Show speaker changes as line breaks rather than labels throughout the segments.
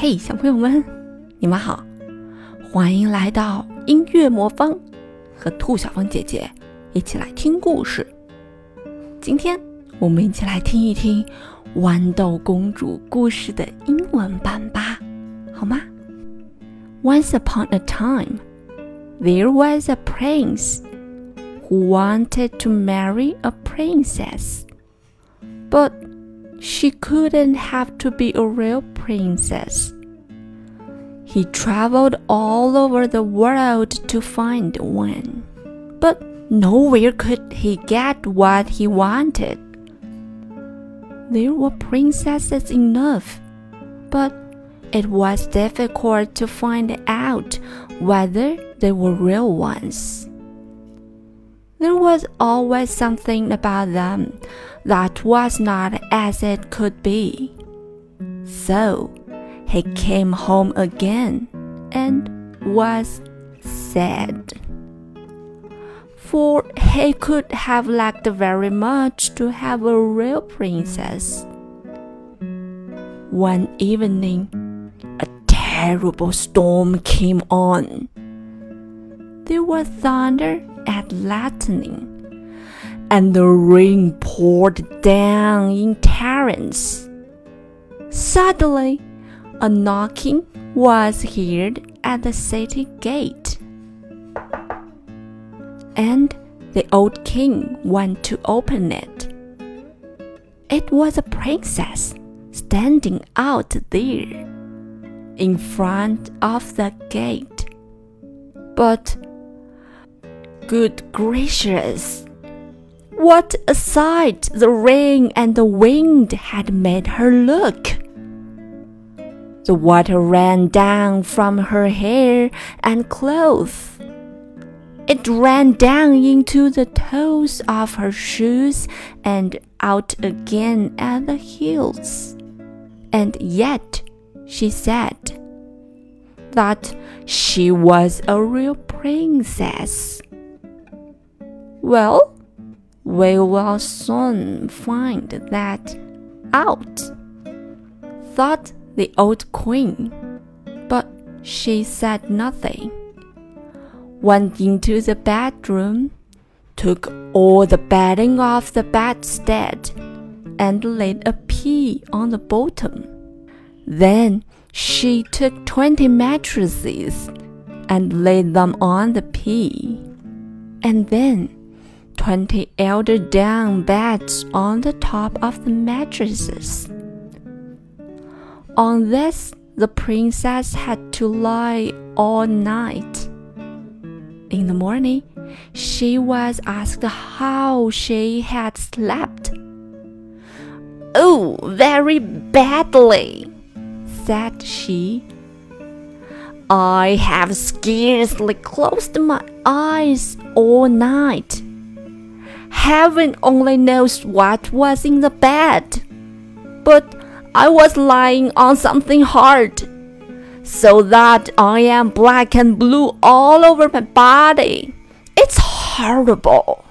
嘿，小朋友们，你们好，欢迎来到音乐魔方，和兔小芳姐姐一起来听故事。今天我们一起来听一听《豌豆公主》故事的英文版吧，好吗？Once upon a time, there was a prince who wanted to marry a princess, but she couldn't have to be a real princess. He traveled all over the world to find one, but nowhere could he get what he wanted. There were princesses enough, but it was difficult to find out whether they were real ones. There was always something about them that was not as it could be. So he came home again and was sad. For he could have liked very much to have a real princess. One evening, a terrible storm came on. There was thunder and lightning, and the rain poured down in torrents. Suddenly, a knocking was heard at the city gate, and the old king went to open it. It was a princess standing out there in front of the gate. But good gracious! What a sight the rain and the wind had made her look! The water ran down from her hair and clothes. It ran down into the toes of her shoes and out again at the heels. And yet, she said that she was a real princess. Well, we will soon find that out, thought the old queen. But she said nothing. Went into the bedroom, took all the bedding off the bedstead, and laid a pea on the bottom. Then she took twenty mattresses and laid them on the pea. And then twenty eider down beds on the top of the mattresses. On this, the princess had to lie all night. In the morning, she was asked how she had slept. Oh, very badly, said she. I have scarcely closed my eyes all night. Heaven only knows what was in the bed. But I was lying on something hard, so that I am black and blue all over my body. It's horrible.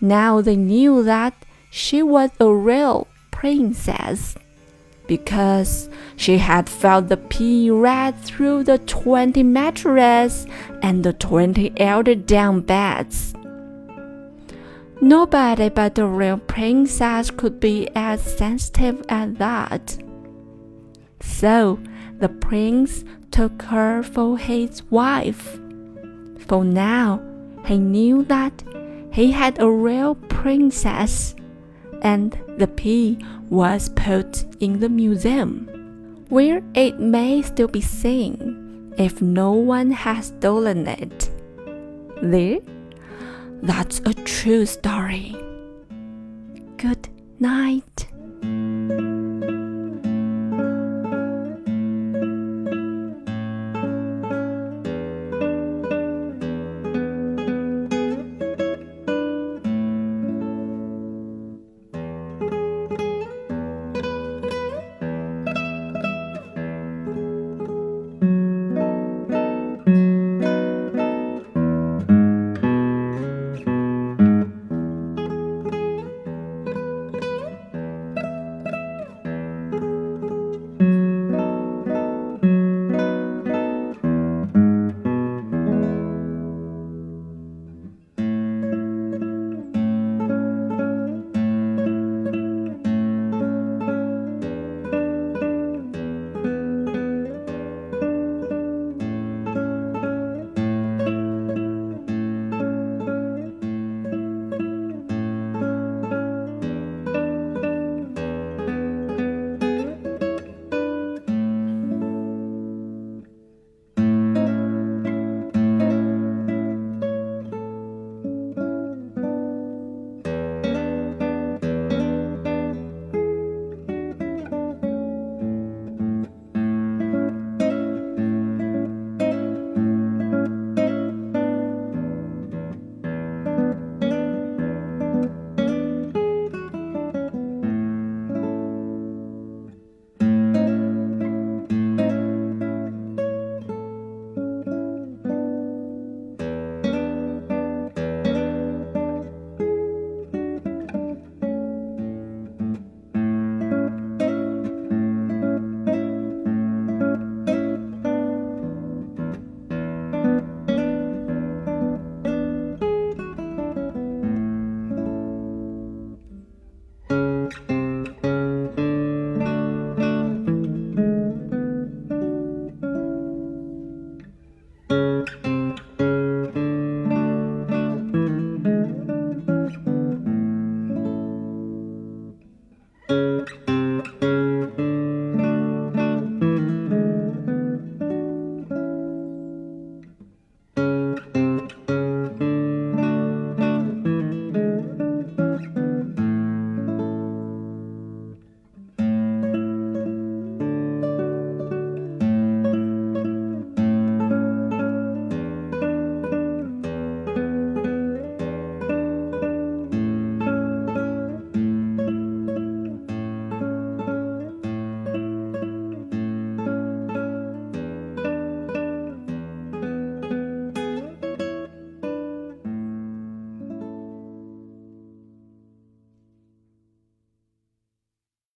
Now they knew that she was a real princess because she had felt the pea right through the twenty mattresses and the twenty eider down beds. Nobody but the real princess could be as sensitive as that. So the prince took her for his wife. For now he knew that he had a real princess, and the pea was put in the museum, where it may still be seen if no one has stolen it. There that's a true story. Good night.